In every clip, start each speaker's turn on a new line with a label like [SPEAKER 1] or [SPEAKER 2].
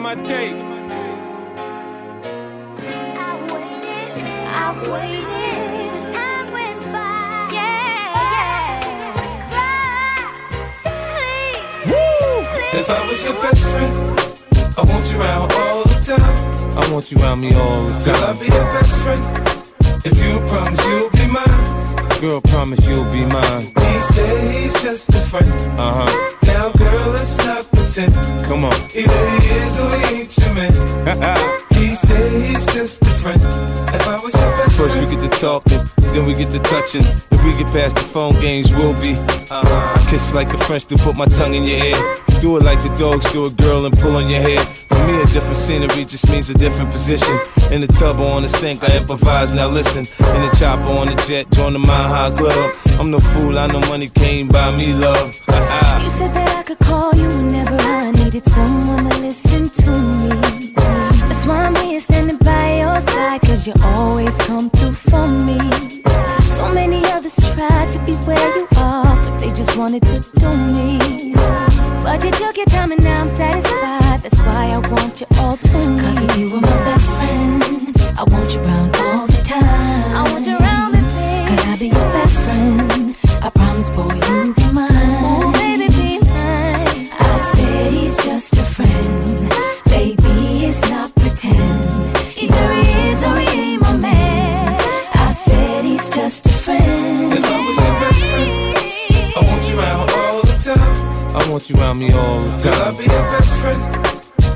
[SPEAKER 1] my tape.
[SPEAKER 2] I've waited.
[SPEAKER 3] Time went by.
[SPEAKER 2] Yeah, yeah.
[SPEAKER 4] If I was your best friend, I want you around all the time.
[SPEAKER 1] I want you around me all the
[SPEAKER 4] Girl, I'll
[SPEAKER 1] time.
[SPEAKER 4] be your best friend. If you promise you'll be mine.
[SPEAKER 1] Girl, promise you'll be mine.
[SPEAKER 4] He said he's just a friend.
[SPEAKER 1] Uh huh.
[SPEAKER 4] Now, girl, let's not pretend.
[SPEAKER 1] Come on.
[SPEAKER 4] Either he is or he ain't your man. He said he's just a friend. If I was your uh, best
[SPEAKER 1] First we
[SPEAKER 4] friend,
[SPEAKER 1] get to talking, then we get to touching. If we get past the phone games, we'll be.
[SPEAKER 4] uh-huh.
[SPEAKER 1] I kiss like the French to put my tongue in your ear. Do it like the dogs do a girl and pull on your hair. For me, a different scenery just means a different position. In the tub or on the sink, I improvise. Now listen, in the chopper on the jet, join the Mile High Club. I'm no fool, I know money came by me, love.
[SPEAKER 2] You said that I could call you whenever I needed someone to listen to me. That's why I'm here standing by your side, cause you always come through for me. So many others tried to be where you are, but they just wanted to do me. But you took your time and now I'm satisfied. That's why I want you all to me. Cause if you were my best friend, I want you around all the time. I want you around me, babe. Could I be your best friend? I promise, boy, you
[SPEAKER 4] want you around
[SPEAKER 1] me all the
[SPEAKER 4] Girl, I'll be your best friend.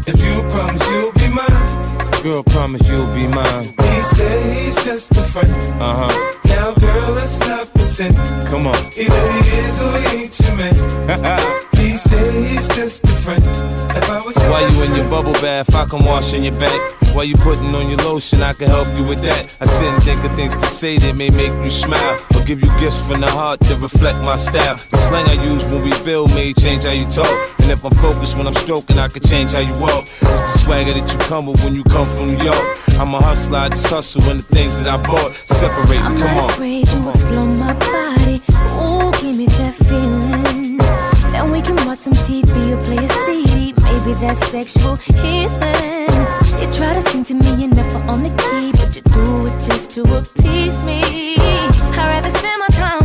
[SPEAKER 4] If you promise you'll be mine.
[SPEAKER 1] Girl, promise you'll be mine.
[SPEAKER 4] He said he's just a friend.
[SPEAKER 1] Uh huh.
[SPEAKER 4] Now, girl, let's not pretend.
[SPEAKER 1] Come on.
[SPEAKER 4] Either he is or he ain't your man. He said he's just a friend. If I was your
[SPEAKER 1] While
[SPEAKER 4] best
[SPEAKER 1] you in your bubble bath, I can wash in your back. While you putting on your lotion, I can help you with that. I sit and think of things to say that may make you smile. Or give you gifts from the heart to reflect my style. The slang I use when we build may change how you talk. And if I'm focused when I'm stroking, I can change how you walk. It's the swagger that you come with when you come from New York. I'm a hustler, I just hustle in the things that I bought. Separate,
[SPEAKER 2] I'm
[SPEAKER 1] come
[SPEAKER 2] not
[SPEAKER 1] on.
[SPEAKER 2] afraid to explore my body. Ooh, give me that feeling. Then we can watch some TV or play a CD. Maybe that's sexual healing. You try to sing to me, you're never on the key, but you do it just to appease me. I'd rather spend my time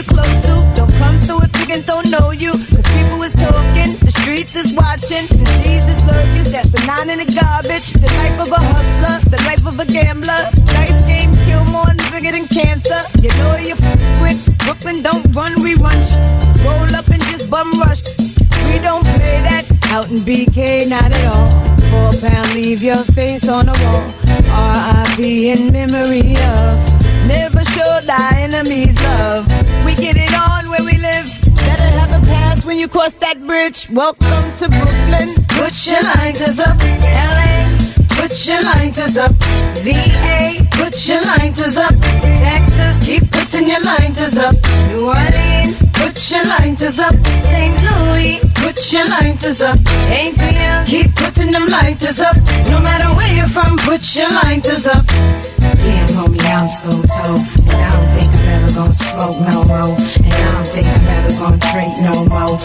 [SPEAKER 2] you
[SPEAKER 5] close to. Don't come through if niggas don't know you. Cause people is talking, the streets is watching, D's is lurking. That's the nine in the garbage. The life of a hustler, the life of a gambler. Dice games kill more nigga than cancer. You know you f with Brooklyn, don't run, we run. Roll up and just bum rush. We don't play that out in BK, not at all. Four pound, leave your face on the wall. R.I.P. in memory of. Welcome to Brooklyn.
[SPEAKER 6] Put your lighters up, LA. Put your lighters up, VA. Put your lighters up, Texas. Keep putting your lighters up, New Orleans. Put your lighters up, St. Louis. Put your lighters up, ATL. Keep putting them lighters up. No matter where you're from, put your lighters up. Damn, homie, I'm so told. And I don't think I'm ever gonna smoke no more. And I don't think I'm ever gonna drink no more.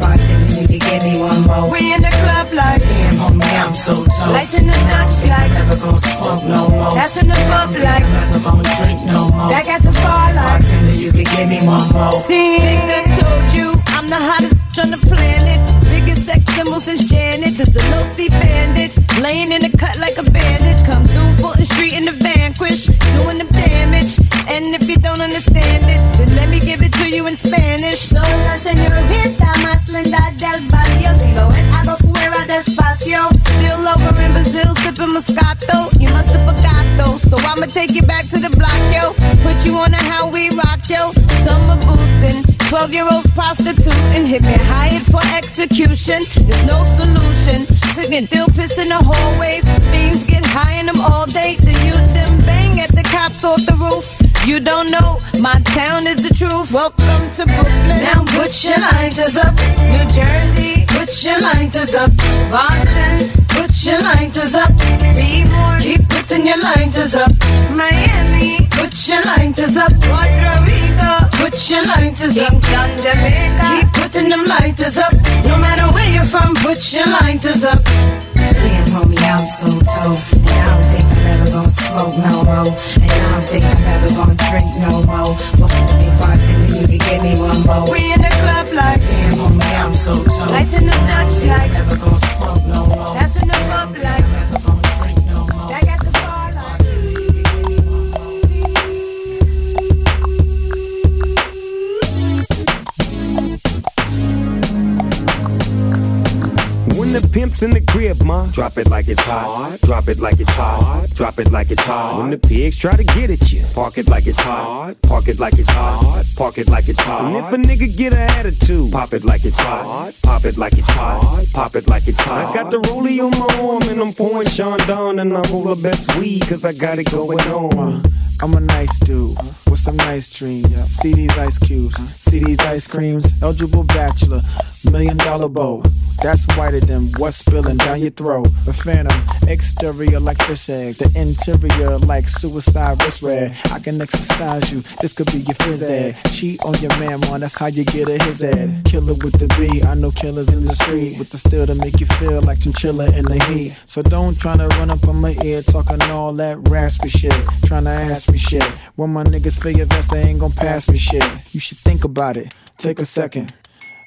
[SPEAKER 6] But big bartender, you can give me one more.
[SPEAKER 5] We in the club like
[SPEAKER 6] Damn, homie, I'm so told.
[SPEAKER 5] Lights in the Dutch like
[SPEAKER 6] never gonna smoke no more.
[SPEAKER 5] That's in the bub like
[SPEAKER 6] never gonna drink no more.
[SPEAKER 5] That got the far like
[SPEAKER 6] Bartender, you can give me one more.
[SPEAKER 5] See, nigga told you I'm the hottest on the planet. Biggest sex symbol since Janet. There's a low bandit. Laying in the cut like a bandage. Come through Fulton Street in the vanquish. Doing the damage. And if you don't understand it, then let me give it to you in Spanish.
[SPEAKER 6] Sola señorita más linda del barrio. Digo, es algo fuera despacio.
[SPEAKER 5] Still over in Brazil, sipping Moscato. You must have forgot though. So I'ma take you back to the block, yo. Put you on a how we rock, yo. Summer boosting. 12 year olds prostituting. Hit me hired for execution. There's no solution. Get still pissed in the hallways. Things get high in them all day. The youth them bang at the cops off the roof. You don't know, my town is the truth. Welcome to Brooklyn.
[SPEAKER 6] Now put your lighters up, New Jersey. Put your lighters up, Boston. Put your lighters up, be more. Keep putting your lighters up, Miami. Put your lighters up, Puerto Rico. Put your lighters up,
[SPEAKER 5] Kingston, Jamaica.
[SPEAKER 6] Keep putting them lighters up. No matter where you're from, put your lighters up. Damn, homie, I'm so told. And I don't think I'm ever gonna smoke no more.
[SPEAKER 7] Crib, drop it like it's hot. Drop it like it's hot. Drop it like it's hot. When the pigs try to get at you, park it like it's hot. Park it like it's hot. Park it like it's hot. And if a nigga get an attitude, pop it like it's hot. Pop it like it's hot. Pop it like it's hot. I got the rollie on my arm and I'm pouring Chandon and I roll the best weed cause I got it going on.
[SPEAKER 8] Uh, I'm a nice dude with some nice dreams. See these ice cubes, see these ice creams. Eligible bachelor, million dollar bow. That's whiter than what's spilling down your throat. A phantom, exterior like fish eggs, the interior like suicide wrist red. I can exercise you, this could be your phys ed. Cheat on your man, man, that's how you get a his ed. Killer with the B, I know killers in the street with the steel to make you feel like chinchilla in the heat. So don't tryna run up on my ear talking all that raspy shit. Tryna ask me shit. When my niggas feel your vest, they ain't gon' pass me shit. You should think about it. Take a second.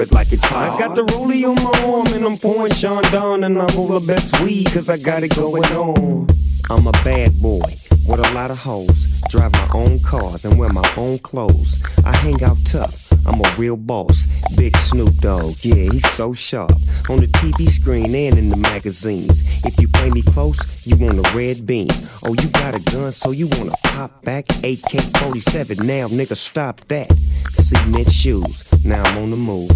[SPEAKER 7] it like it's hot. I got the rollie on my arm and I'm pouring Sean Don and I'm all the best weed cause I got it going on. I'm a bad boy with a lot of hoes. Drive my own cars and wear my own clothes. I hang out tough. I'm a real boss. Big Snoop Dogg, yeah, he's so sharp. On the TV screen and in the magazines. If you play me close, you want a red beam. Oh, you got a gun, so you wanna pop back? AK 47, now nigga, stop that. Cement shoes, now I'm on the move.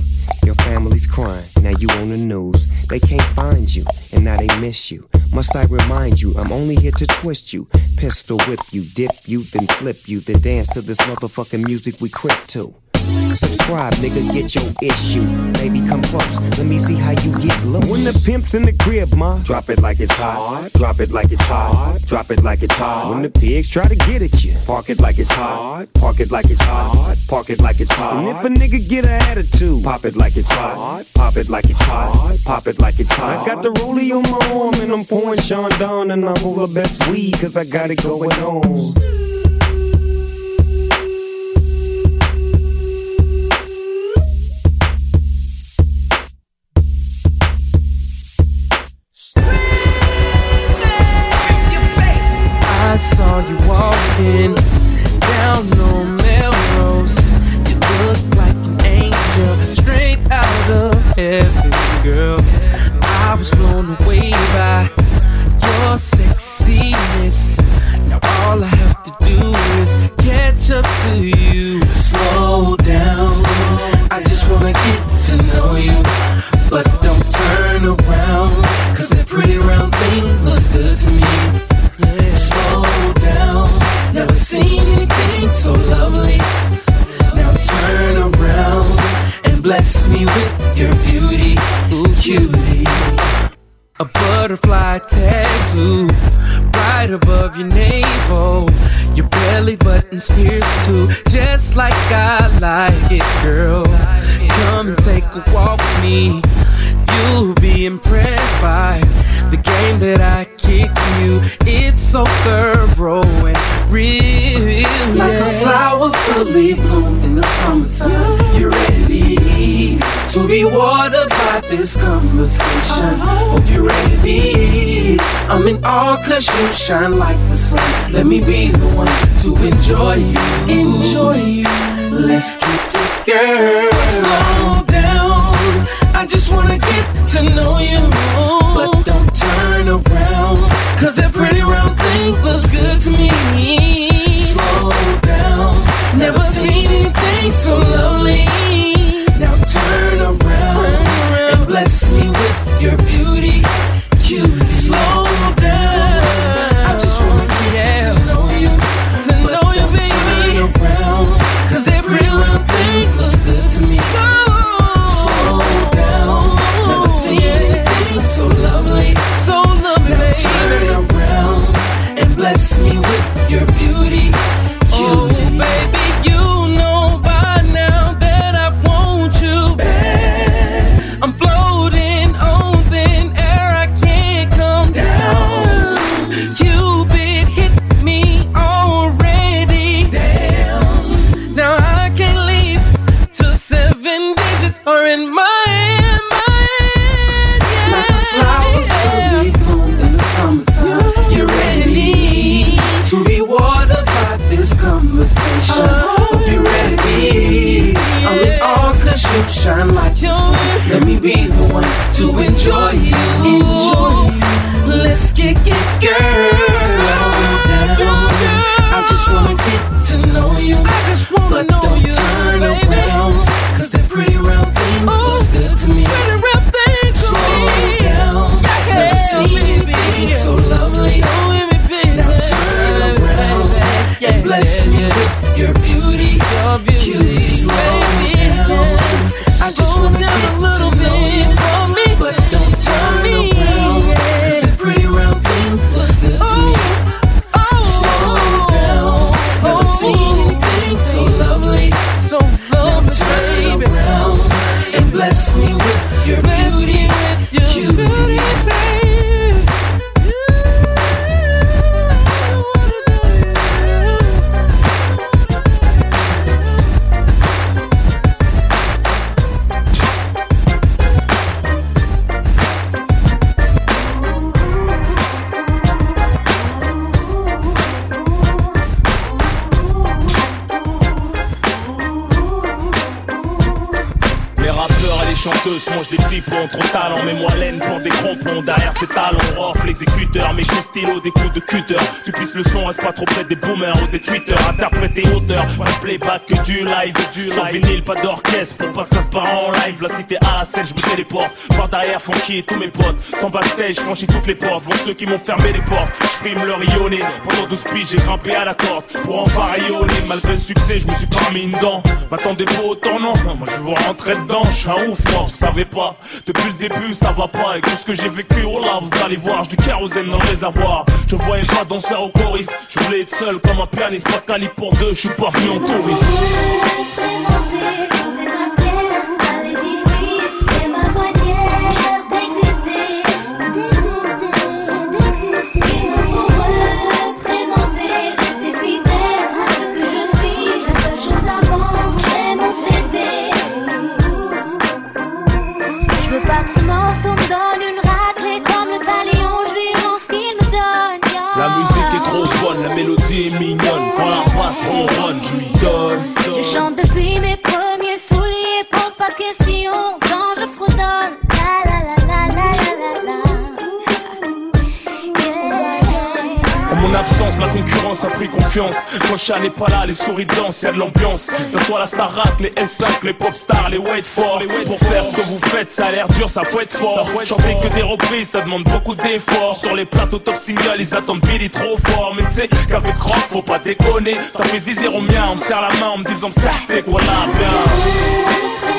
[SPEAKER 7] Your family's crying, now you on the news. They can't find you, and now they miss you. Must I remind you, I'm only here to twist you. Pistol whip you, dip you, then flip you, then dance to this motherfucking music we crip to. Subscribe, nigga, get your issue. Baby, come close, let me see how you get low. When the pimp's in the crib, ma, drop it like it's hot. Drop it like it's hot. Drop it like it's hot. When the pigs try to get at you, park it like it's hot. Park it like it's hot. Park it like it's hot. And if a nigga get an attitude, pop it like it's hot. Pop it like it's hot. Pop it like it's hot. I got the rollie on my arm and I'm pouring Chandon and I'm all the best weed cause I got it going on.
[SPEAKER 9] Walking down on Melrose. You look like an angel, straight out of heaven, girl. I was blown away by your sexiness. Now all I have to do is catch up to you. Slow down, I just wanna get to know you. But don't turn around, cause that pretty round thing looks good to me. Bless me with your beauty, ooh cutie. A butterfly tattoo right above your navel. Your belly button's pierced too, just like I like it, girl. Come and take a walk with me. You'll be impressed by the game that I kick you. It's so thorough and real. Like a flower fully bloom in the summertime. You're ready to be watered by this conversation. Uh-huh. Hope you're ready. I'm in awe cause you shine like the sun. Let me be the one to enjoy you. Enjoy you. Let's keep it, girl. Slow down. I just wanna get to know you. But don't turn around. Cause that pretty round thing looks good to me. Never seen anything so lovely. Now turn around and bless me with your beauty. To enjoy you. Enjoy. Let's kick it, girl. Slow down. I just wanna get to know you. I just wanna but know don't you. turn baby. around. Cause that pretty round thing Ooh, looks good to me. Pretty round thing Slow down. Yeah, Never seen anything so lovely. Now turn around and bless me with your
[SPEAKER 10] coups de le son, reste pas trop près des boomers ou des tweeters. Interpréter auteur, pas de playback que du live, du Sans vinyle, pas d'orchestre pour pas que ça se part en live. La cité à la scène, je me téléporte. Par derrière, et tous mes potes. Sans backstage, je franchis toutes les portes. Vont ceux qui m'ont fermé les portes. Je leur rayonner. Pendant 12 piges, j'ai grimpé à la corde pour enfin rayonner. Malgré le succès, je me suis pas mis une dent. M'attendez pas autant, non. Moi, je vous rentrer dedans. Je suis un ouf, moi, vous savez pas. Depuis le début, ça va pas. Et tout ce que j'ai vécu, oh là, vous allez voir. J'ai du kérosène dans le réservoir. Je voyais pas danseur Je voulais être seul comme un pianiste. Pas quali pour deux, je suis pas venu en touriste. La mélodie est mignonne. Quand la basse ronronne, je lui donne.
[SPEAKER 3] Je chante depuis mes premiers souliers, pose pas de questions
[SPEAKER 10] mon absence, la concurrence a pris confiance. Chat n'est pas là, les souris dansent, y'a de l'ambiance. Que ce soit la Starac, les S5, les pop stars, les wait for. Pour faire ce que vous faites, ça a l'air dur, ça faut être fort. Chanter que des reprises, ça demande beaucoup d'efforts. Sur les plateaux top single, ils attendent Billy trop fort. Mais tu sais qu'avec rock, faut pas déconner. Ça fait zizir au mien, on me serre la main en me disant ça, t'es quoi là, bien?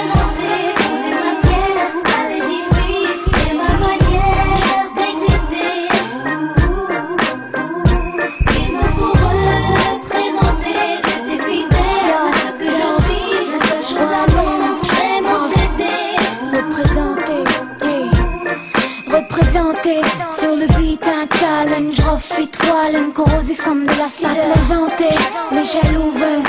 [SPEAKER 3] haleine, je refais trois corrosif comme de l'acide. La plaisanter, les jaloux veulent.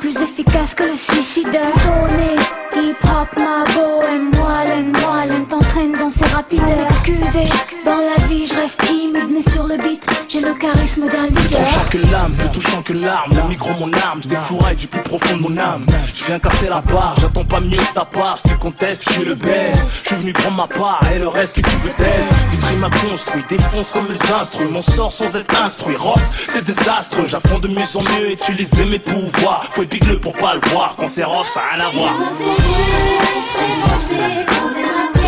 [SPEAKER 3] Plus efficace que le suicide. Tourner hip hop, ma bohème, moellen, moellen, t'entraîne dans ces rapideurs. Excusez, dans la vie je reste timide, mais sur le beat, j'ai le charisme d'un leader.
[SPEAKER 10] Touchant que l'âme, plus touchant que l'arme. Le micro, mon arme, je défouraille du plus profond de mon âme. Je viens casser la barre, j'attends pas mieux de ta part. Si tu contestes, je suis le best. Je suis venu prendre ma part et le reste que tu veux t'aider. Vitry m'a construit, défonce comme les instruits. Mon sort sans être instruit. Rock, c'est désastreux. J'apprends de mieux en mieux, utiliser mes pouvoirs. Faut être bigleux pour pas le voir. Quand c'est rough, ça a rien à voir.
[SPEAKER 3] Représenter, poser ma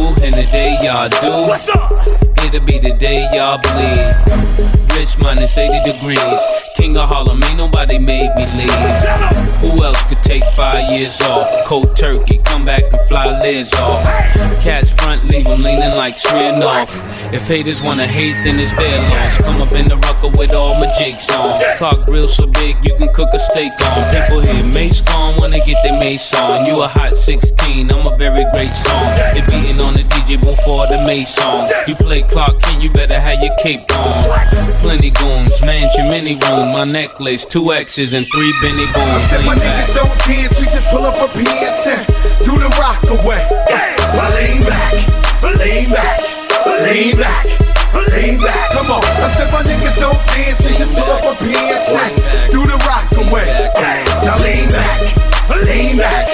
[SPEAKER 11] vu, and the day y'all do.
[SPEAKER 12] What's up?
[SPEAKER 11] It'll be the day y'all bleed. Rich minus 80 degrees. King of Harlem, ain't nobody made me leave. Who else could take five years off? Cold turkey, come back and fly lids off. Catch front, leave 'em leaning like Smirnoff. If haters wanna hate, then it's their loss. Come up in the rucker with all my jigs on. Talk real so big, you can cook a steak on. People hear Mase gone, wanna get their Mase on. You a hot 16, I'm a very great song. They beating on the DJ before the Mase song. You play Clark Kent, you better have your cape on. Plenty goons, mansion, mini room, my necklace, two X's and three Benny
[SPEAKER 12] I
[SPEAKER 11] Bones.
[SPEAKER 12] said my niggas don't dance, we just pull up a pants and do the rock away. Now lean back, lean back, lean back, lean back. Come on, I said my niggas don't dance, we just pull up a pants and do the rock away. Now lean back, lean back,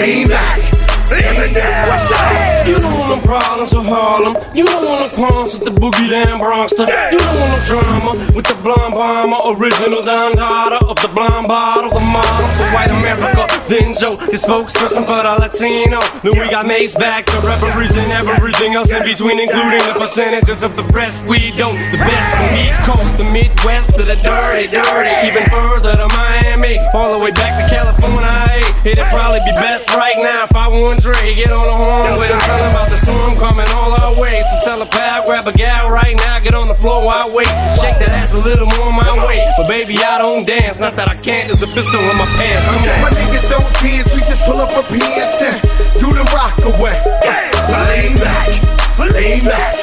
[SPEAKER 12] lean back.
[SPEAKER 13] You don't want no problems with Harlem. You don't want no qualms with the boogie down Bronxter. You don't want no drama with the blonde bomber, original Don Dada of the blonde bottle, the model for white America. Then Joe, the spokesperson for the Latino. Then we got Mase back to represent everything else in between, including the percentages of the rest we don't. The best from East Coast, the Midwest to the dirty, dirty, even further to Miami, all the way back to California. It'd probably be best right now if I Dre get on the horn with him, tell him about the storm coming all our way. So tell a pal, grab a gal right now, get on the floor I wait. Shake that ass a little more my way, but baby I don't dance. Not that I can't, there's a pistol in my pants.
[SPEAKER 12] I said my niggas don't dance, we just pull up a pants and do the rock away. Lean back, lean back,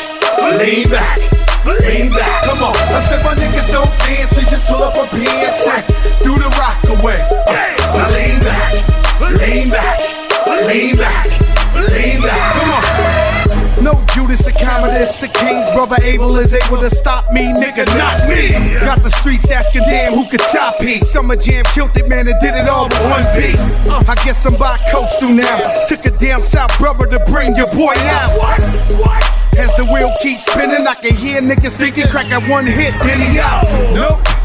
[SPEAKER 12] lean back, lean back. Come on, I said my niggas don't dance, we just pull up a pants and do the rock away. Lean back, lean back, lean back, lean back. Come on.
[SPEAKER 14] No Judas or Commodus or King's brother Abel is able to stop me, nigga, not me. Got the streets asking damn who could top me. Summer Jam killed it, man, and did it all with one beat. Uh. I guess I'm bi-coastal now. Took a damn South brother to bring your boy out. What? What? As the wheel keeps spinning, I can hear niggas thinking crack at one hit, then he out. Nope.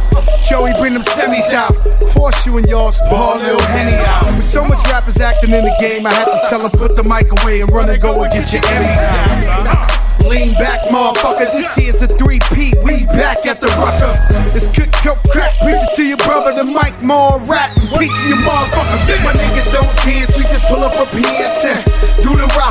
[SPEAKER 14] Joey, bring them semis out. Force you and y'all's ball, little Henny out. With so much rappers acting in the game, I had to tell them put the mic away and run and go and get your Emmys out. Lean back, motherfucker. This here's a 3P. We back at the rucker. It's cook, coke, crack. Preach it to your brother. The mic more rap. Preaching your motherfucker.
[SPEAKER 12] Said my niggas don't dance, we just pull up a pants and do the rock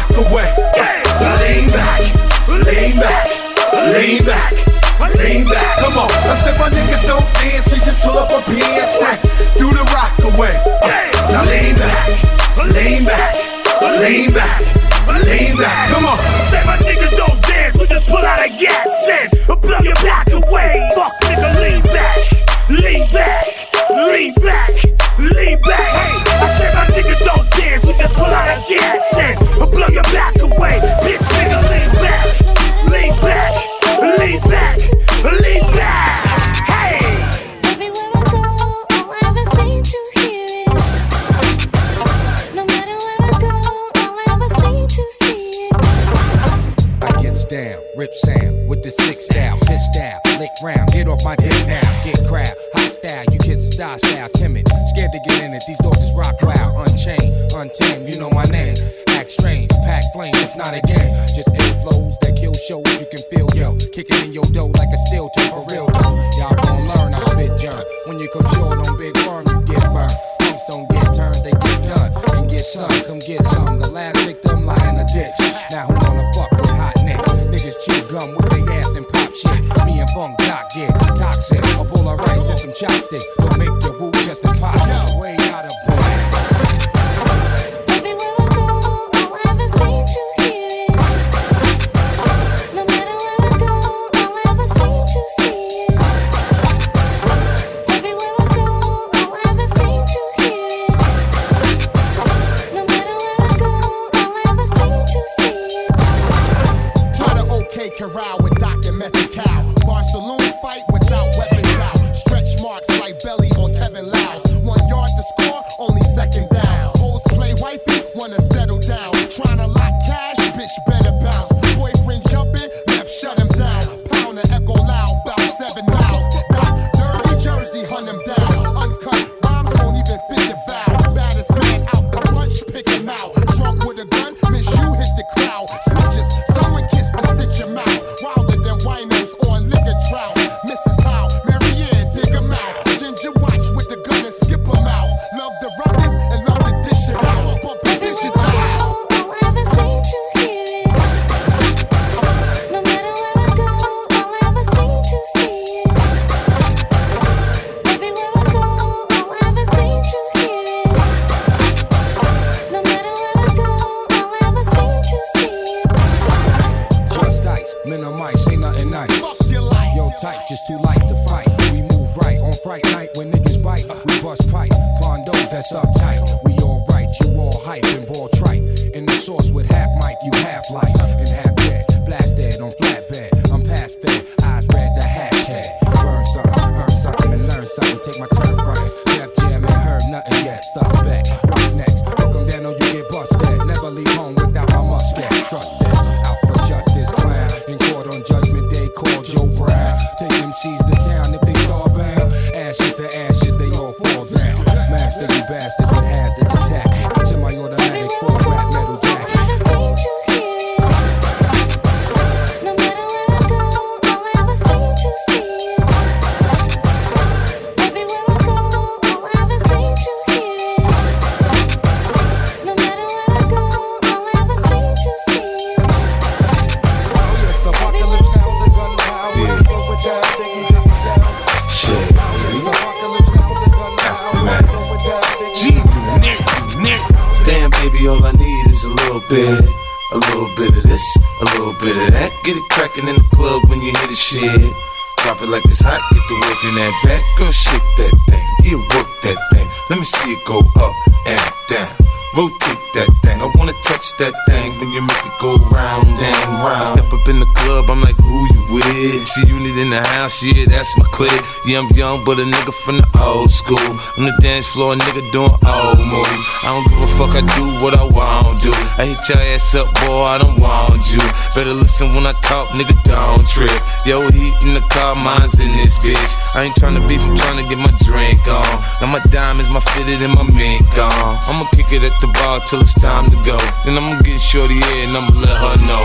[SPEAKER 1] clique. Yeah, I'm young, but a nigga from the old school. On the dance floor, nigga doing old moves. I don't give a fuck, I do what I want to. I hit your ass up, boy, I don't want you. Better listen when I talk, nigga, don't trip. Yo, heat in the car, mine's in this bitch. I ain't tryna beef, I'm tryna get my drink on. Now my diamonds, my fitted, and my mink on. I'ma kick it at the bar till it's time to go. Then I'ma get shorty in and I'ma let her know.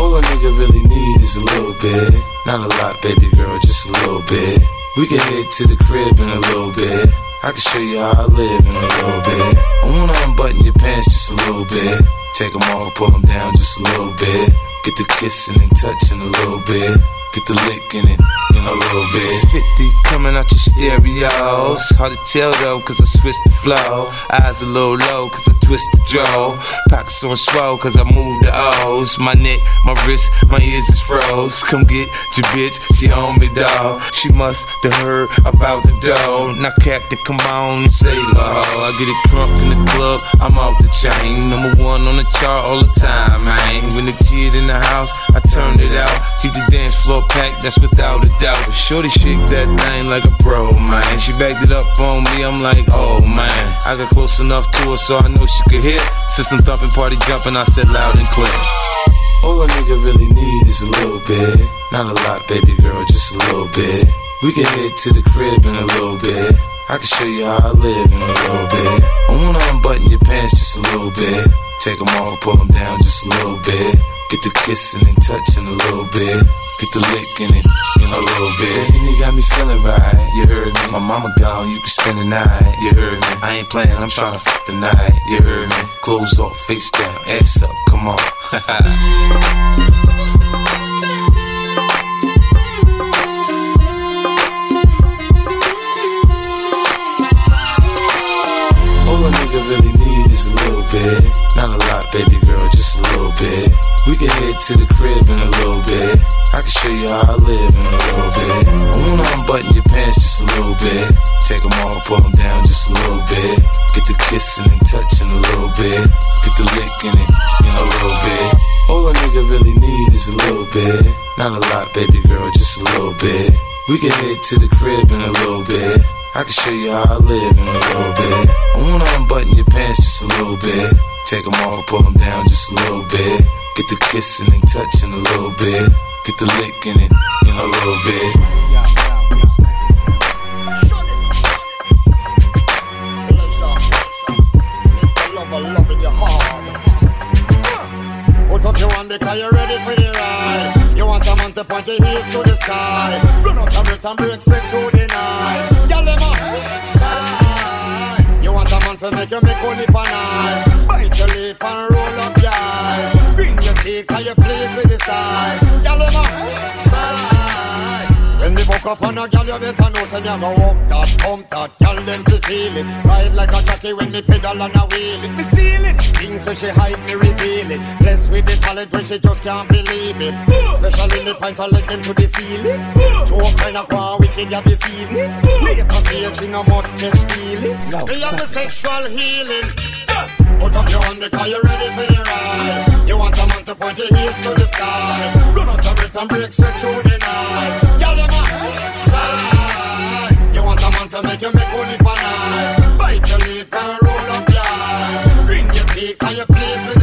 [SPEAKER 1] All a nigga really need is a little bit. Not a lot, baby girl, just a little bit. We can head to the crib in a little bit. I can show you how I live in a little bit. I wanna unbutton your pants just a little bit. Take them off, pull them down just a little bit. Get the kissing and touching a little bit. Get the licking it a little bit. 50 coming out your stereos. Hard to tell though, cause I switched the flow. Eyes a little low, cause I twist the jaw. Pockets on swell, cause I move the O's. My neck, my wrist, my ears is froze. Come get your bitch, she on me, dawg. She must have heard about the dough. Now, Captain, come on and save her. I get it crunk in the club, I'm off the chain. Number one on the chart all the time, man. When the kid in the house, I turn it out. Keep the dance floor packed, that's without a doubt. But Shorty shake that thing like a pro, man. She backed it up on me, I'm like, oh man. I got close enough to her so I know she could hear. System thumping, party jumping, I said loud and clear. All a nigga really need is a little bit. Not a lot, baby girl, just a little bit. We can head to the crib in a little bit. I can show you how I live in a little bit. I wanna unbutton your pants just a little bit. Take them off, pull them down just a little bit. Get the kissing and touching a little bit. Get the lick in it in a little bit. And you got me feeling right, you heard me. My mama gone, you can spend the night, you heard me. I ain't playing, I'm trying to fuck the night, you heard me. Clothes off, face down, ass up, come on. All a nigga really need is a little bit. Not a lot, baby girl, just a little bit. We can head to the crib in a little bit. I can show you how I live in a little bit. I wanna unbutton your pants just a little bit. Take them off, pull them down just a little bit. Get the kissing and touching a little bit. Get the licking it in a little bit. All a nigga really need is a little bit. Not a lot, baby girl, just a little bit. We can head to the crib in a little bit. I can show you how I live in a little bit. I wanna unbutton your pants just a little bit. Take them off, pull them down just a little bit. Get the kissing and touching a little bit. Get the licking it in a little bit.
[SPEAKER 15] Put up your hand because you're ready for the ride. You want a man to point your heels to the sky. Run up breath and break straight through the night. Y'all them up side. You want a man to make you make only pan eyes. Bite your lip and roll up your eyes. Bring your teeth cause you're pleased with the size. Y'all them up side. When me buck up on a gal, you better know say me a go walk that, pump that, gal them to feel it. Ride like a jockey when me pedal and a wheel it. Me seal it. Things when she hide, me reveal it. Blessed with the talent when she just can't believe it. Especially me pint, I let them to the ceiling. Joke kind of qua wicked ya this evening. Later see if she no must catch feelings. Me have the sexual healing. Put up your hand because you're ready for your ride. You want a man to point your heels to the sky. Run out of it and break sweat through the night. Y'all my side. You want a man to make you make only bananas. Bite your lip and roll up your eyes. Bring your teeth and you please with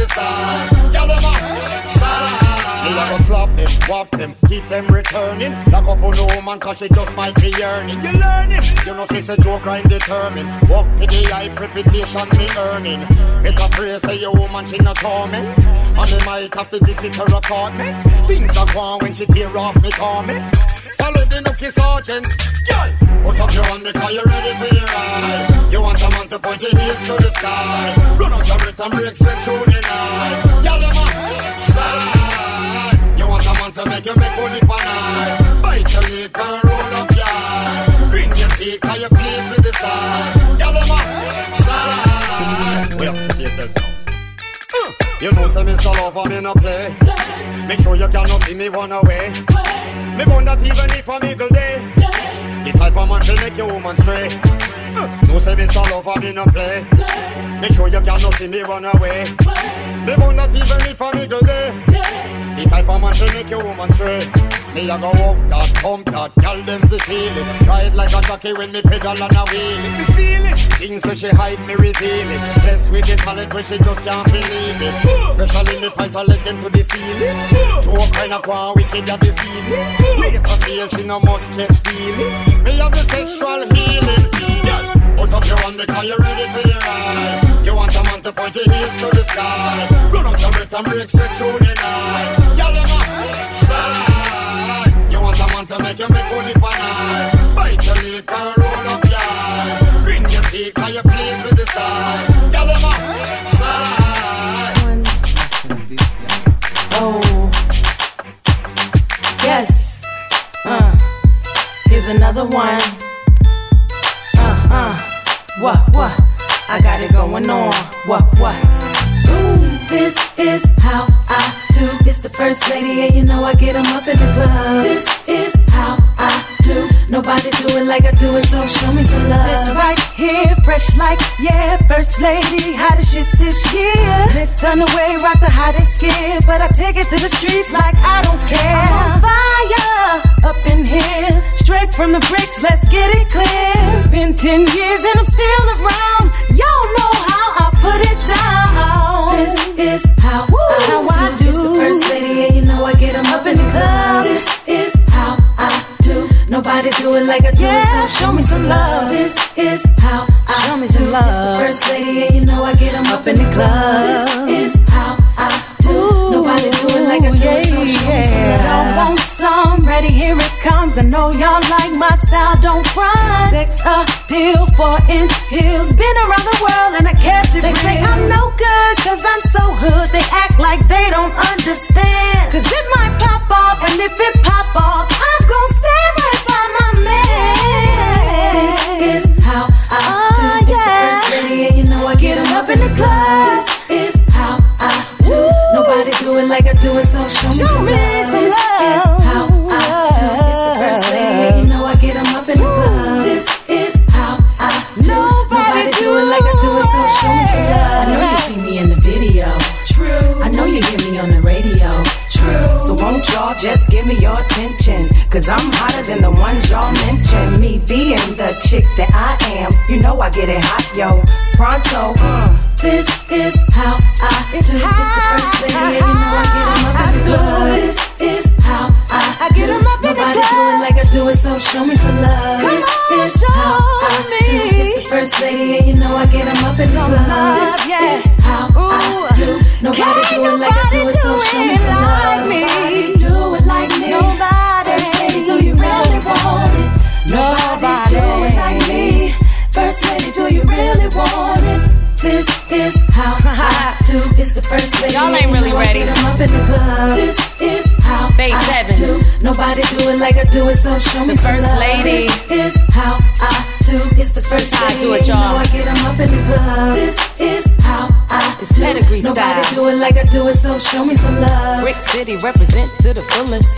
[SPEAKER 15] them, whop them, keep them returning. Lock up on no woman cause she just might be yearning. You learning, you know say say joke I'm determined. Walk for the hype reputation me earning. Make a prayer, say your woman she not torment. And me might have to visit her apartment. Things are gone when she tear off me comments. Solid in the sergeant. Girl, put up your hand because you're ready for your ride. You want a man to point your heels to the sky. Run out your it and break sweat through the night. Am to make you make only bananas. Bite your lip and roll up your eyes. Bring your teeth cause you pleased with the size. Y'all am a side. Wait up, sit yourself down. You know, say me solo over me no play. Make sure you cannot see me run away. Me that even if I'm eagle day. The type of man will make your woman stray. No me solo over me no play. Make sure you cannot see me run away. Me born that even if I'm eagle day. The type of man will make your woman stray. Me a go walk that, pump that, girl them fi feel it. Ride like a jockey when me pedal and a wheel it. Me seal it. Things when she hide me reveal it. Blessed with the talent when she just can't believe it. Especially me point her leg them to the ceiling. Joe kind of one wicked at the ceiling. Later see if she no must catch feelings. Me have the sexual healing. Put up your hand because you're ready for your ride. You want a man to point your heels to the sky. Run out your it and break sweat through the night. Y'all am a side. You want to make you make only bananas. Bite your lip and roll up your eyes. Bring your teeth cause you're pleased with the size. Y'all am a side.
[SPEAKER 5] Oh, yes. Uh, here's another one. Uh, uh, what, what? I got it going on. What, what? This is how I do. It's the first lady, and you know I get 'em up in the club. This is how I do. Nobody do it like I do it, so show me some love. This right here, fresh like, yeah, first lady, hottest shit this year. Let's turn away, rock the hottest gear, but I take it to the streets like I don't care. I'm on fire up in here, straight from the bricks, let's get it clear. It's been 10 years and I'm still around. Y'all know how I put it down. This is how, I, how I do. It's the first lady, and you know I get 'em up in the club. This is how I do. Nobody do it like I do it, so show me some love. This is how I show me some love. It's the first lady, and you know I get 'em up in the club. This is how I do. Nobody do it like I do it, so show me some love. Some? Ready, here it comes. I know y'all like my style, don't front. Sex appeal, four inch heels. Been around the world and I kept it They say I'm no good, cause I'm so hood. They act like they don't understand. Cause it might pop off, and if it pop off, I'm gon' just give me your attention? Cause I'm hotter than the ones y'all mention. Me being the chick that I am. You know I get it hot, yo. Pronto. Uh. This is how I do. It's the first lady, and you know I get 'em up in the club. This is how I, get 'em up in the club. Nobody do it like I do it, so show me some love. Come this is how I do. It's the first lady, and you know I get 'em up in the club. This is how I do. Nobody do it like I do it, so show me some love. Nobody do it? Nobody do it like me. First lady, do you really want it? This is how I do. It's the first lady.
[SPEAKER 16] Y'all ain't really
[SPEAKER 5] I
[SPEAKER 16] ready.
[SPEAKER 5] 'em up in the club. This is how
[SPEAKER 16] Faith
[SPEAKER 5] I
[SPEAKER 16] Evans.
[SPEAKER 5] do. Nobody do it like I do it, so show me
[SPEAKER 16] The first
[SPEAKER 5] love.
[SPEAKER 16] lady.
[SPEAKER 5] This is how I do. It's the first
[SPEAKER 16] How I
[SPEAKER 5] lady.
[SPEAKER 16] do it,
[SPEAKER 5] you know
[SPEAKER 16] y'all.
[SPEAKER 5] I get 'em up in the club. This is how I
[SPEAKER 16] It's
[SPEAKER 5] do.
[SPEAKER 16] pedigree
[SPEAKER 5] Nobody
[SPEAKER 16] style.
[SPEAKER 5] do it like I do it, so show me some love.
[SPEAKER 16] Brick City represent to the fullest.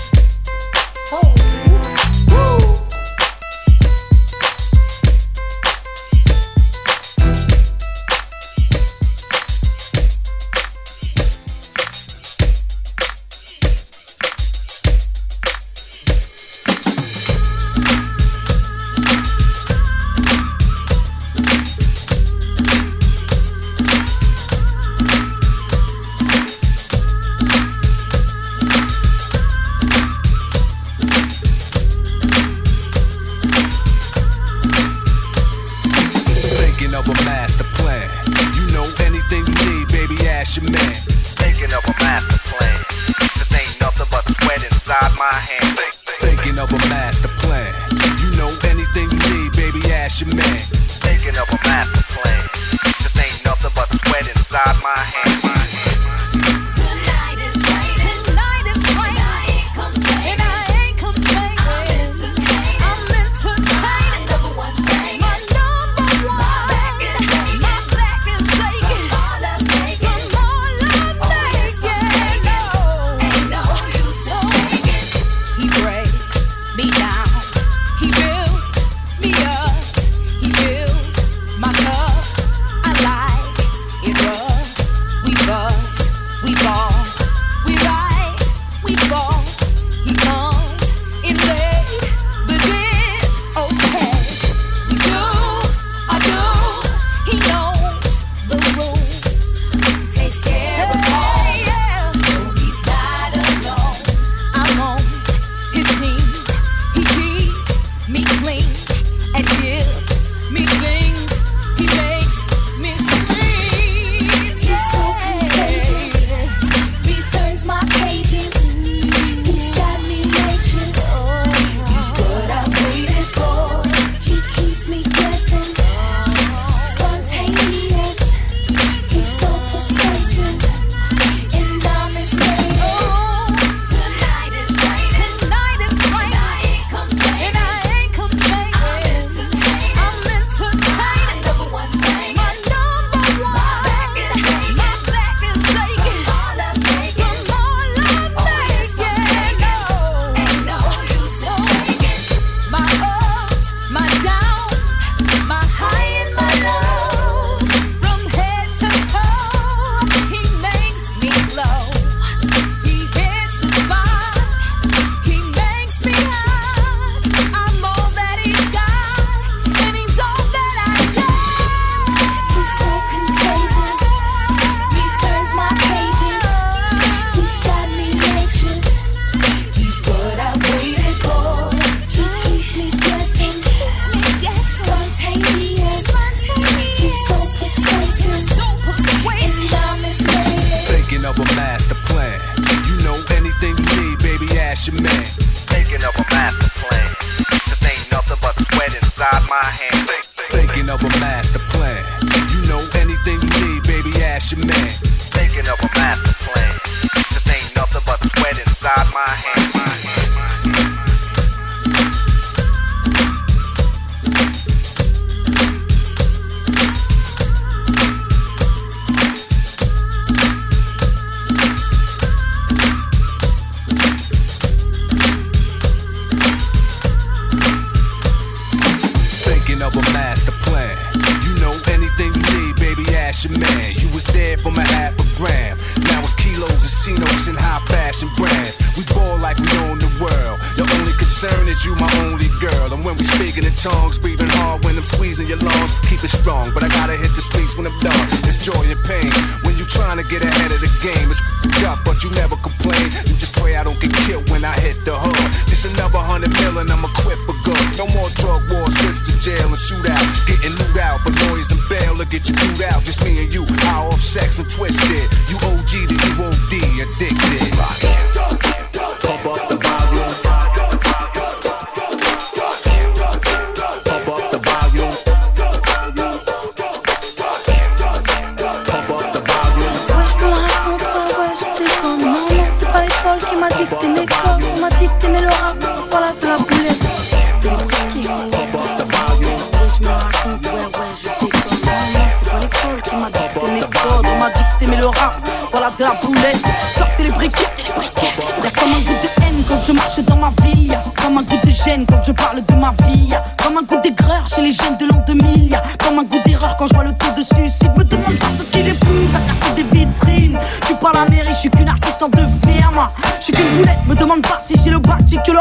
[SPEAKER 17] Je parle de ma vie, comme un goût d'aigreur chez les jeunes de l'an 2000. Comme un goût d'erreur quand je vois le taux de suicide. Me demande pas ce qu'il épouse à casser des vitrines. Je suis pas la mairie, je suis qu'une artiste en deux firmes. Je suis qu'une boulette, me demande pas si j'ai le bac, j'ai que le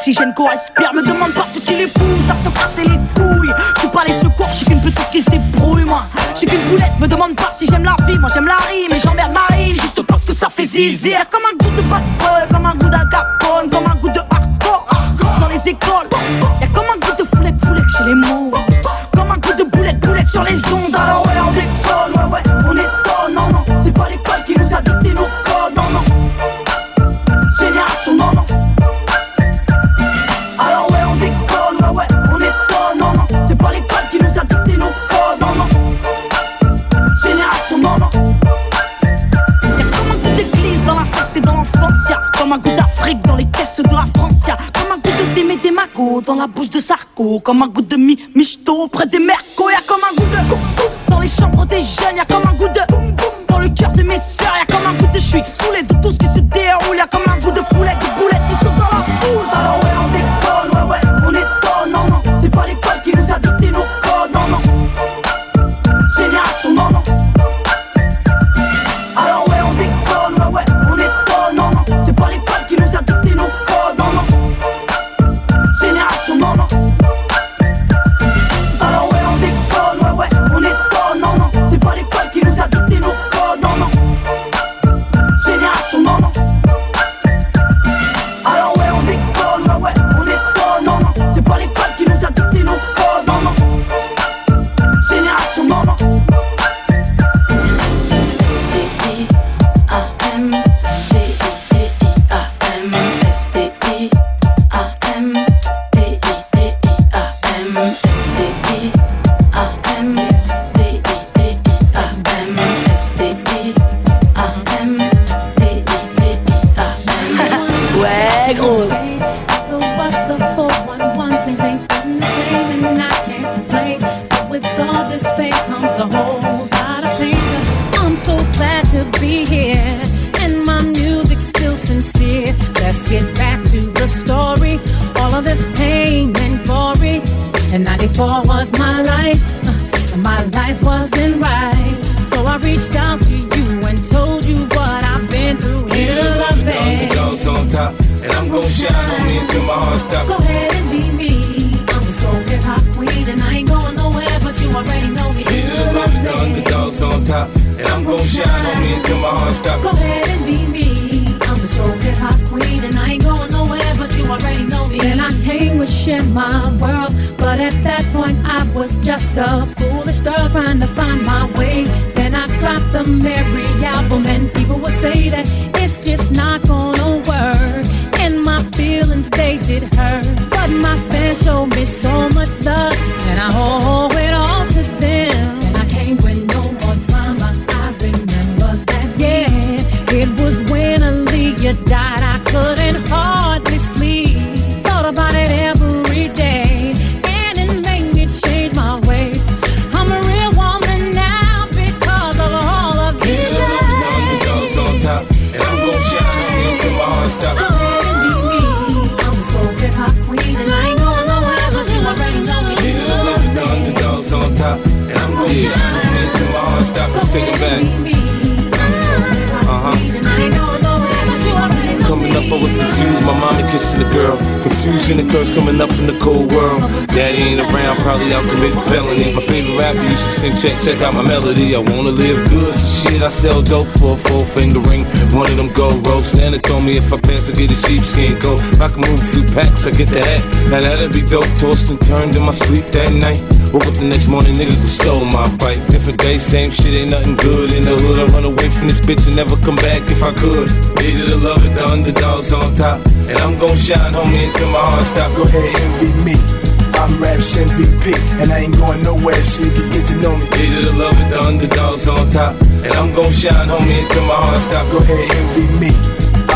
[SPEAKER 17] Oxygène, co-aspire, me demande pas ce qu'il épouse, ça te casser les couilles. Je suis pas les secours, je suis qu'une petite qui se débrouille, moi. Je suis qu'une boulette, me demande pas si j'aime la vie, moi j'aime la rime, mais j'emmerde Marine, juste parce que ça fait zizir. Comme un goût de bad comme un goût d'agap comme un goût de mi michto auprès des
[SPEAKER 18] mères get that. Now
[SPEAKER 1] that'd be dope. Tossed and turned in my sleep that night. Woke up the next morning, niggas stole my bike. Different day, same shit, ain't nothing good in the hood. I run away from this bitch and never come back if I could. Needed to love it, the underdog's on top. And I'm gon' shine, homie, until my heart stop.
[SPEAKER 19] Go ahead, envy me. I'm Raps MVP, and I ain't going nowhere, so you can get to know me.
[SPEAKER 1] Either the love it, the underdog's on top. And I'm gon' shine, homie, until my heart stop.
[SPEAKER 19] Go ahead, envy me.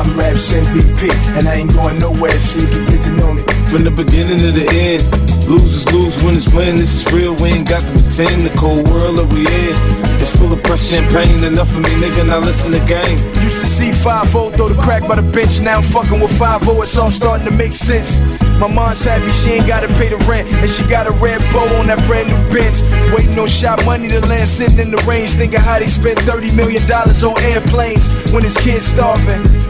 [SPEAKER 19] I'm Raps MVP, and I ain't going nowhere, so you can get to know me.
[SPEAKER 1] From the beginning to the end, losers lose, winners win. This is real, we ain't got to pretend. The cold world that we in is full of pressure and pain. Enough of me, nigga, now listen to game.
[SPEAKER 19] Used to see 5 throw the crack by the bench. Now I'm fucking with 5 it's all starting to make sense. My mom's happy she ain't gotta pay the rent, and she got a red bow on that brand new Benz. Waiting on shot money to land, sitting in the range, thinking how they spent 30 million dollars on airplanes when his kids starving.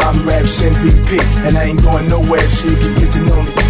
[SPEAKER 19] I'm Raps MVP, and I ain't going nowhere, so you can get to know me.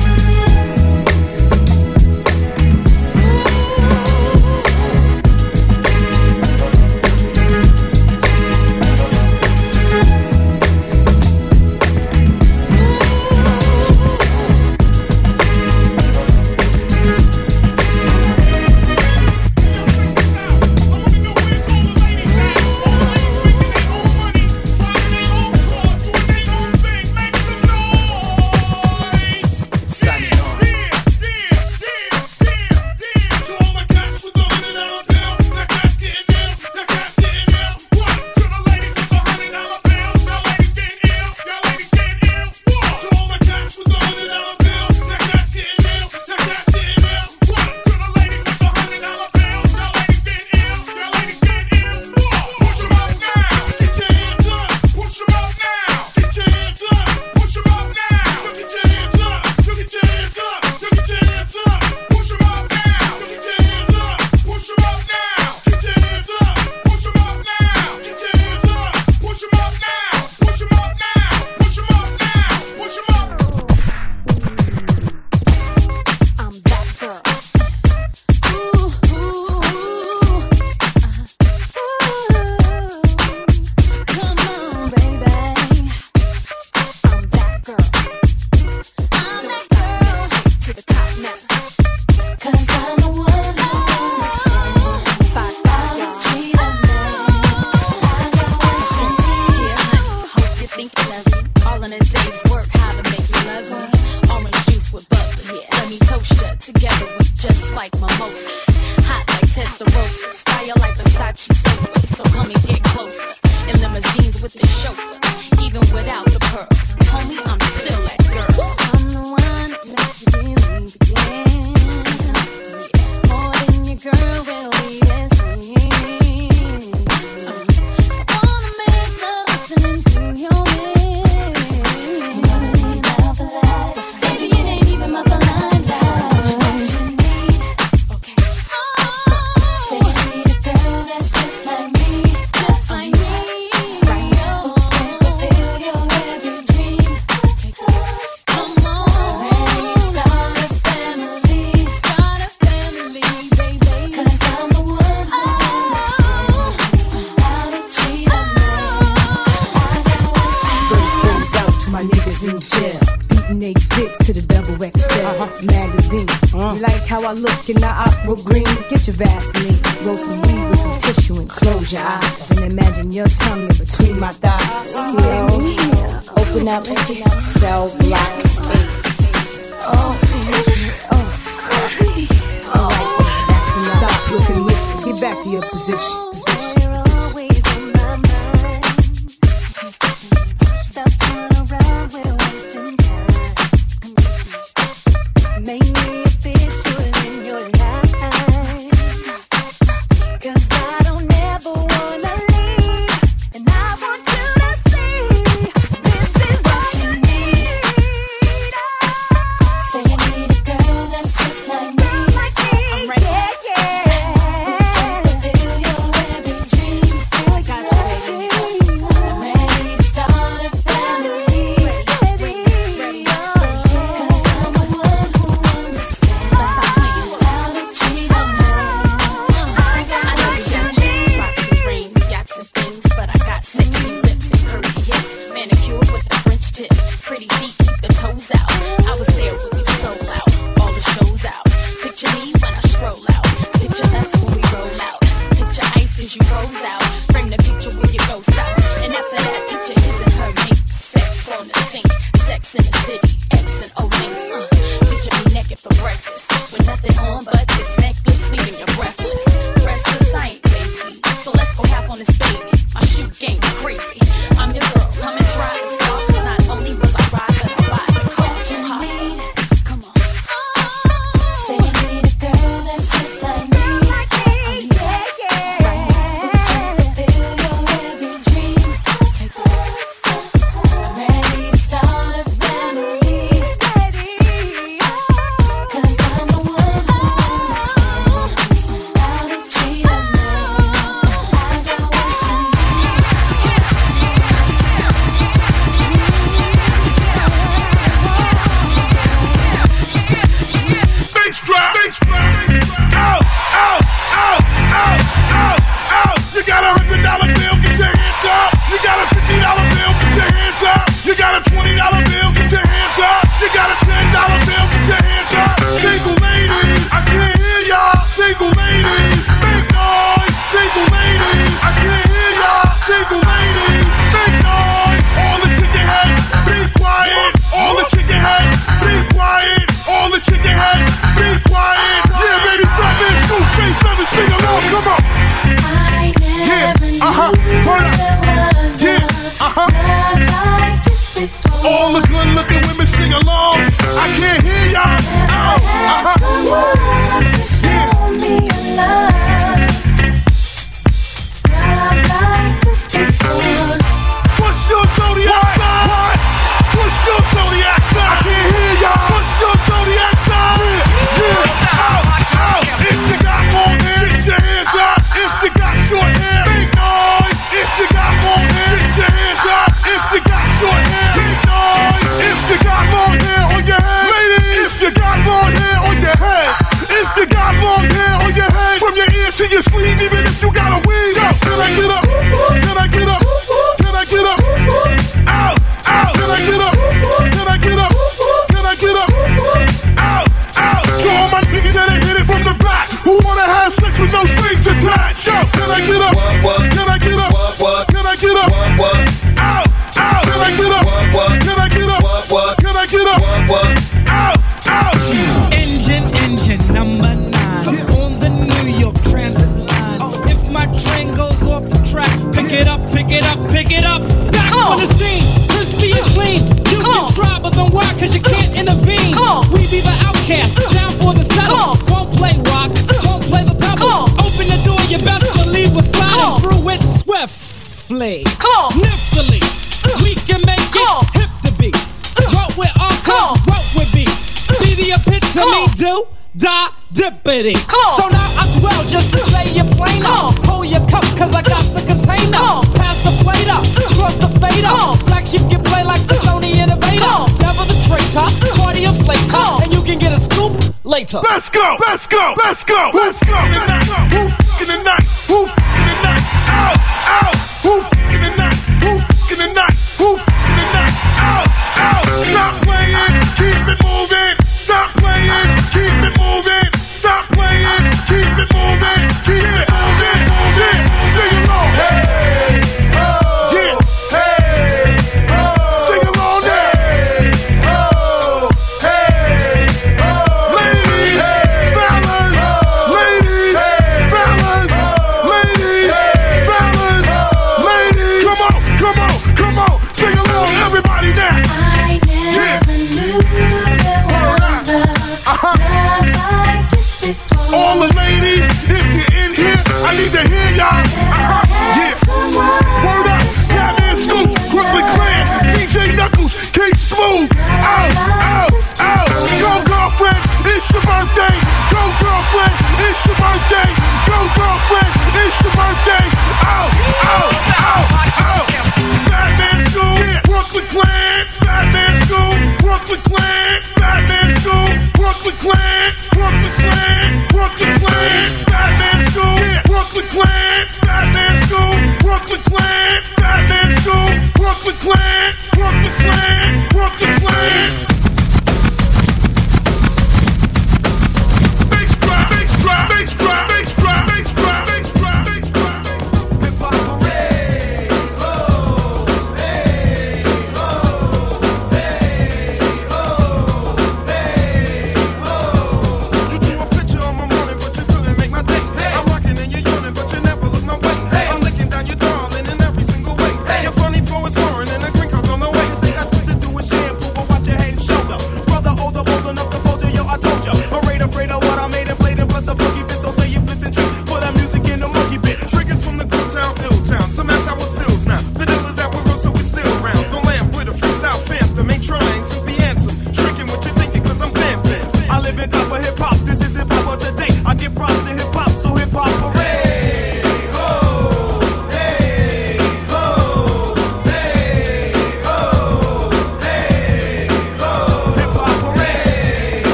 [SPEAKER 20] Well, green, get your Vaseline. Roll some weed with some tissue and close your eyes. And imagine your tongue in between my thighs. Slow, open up, self lock. Oh, oh,
[SPEAKER 21] oh. Stop, looking. listen. Get back to your position.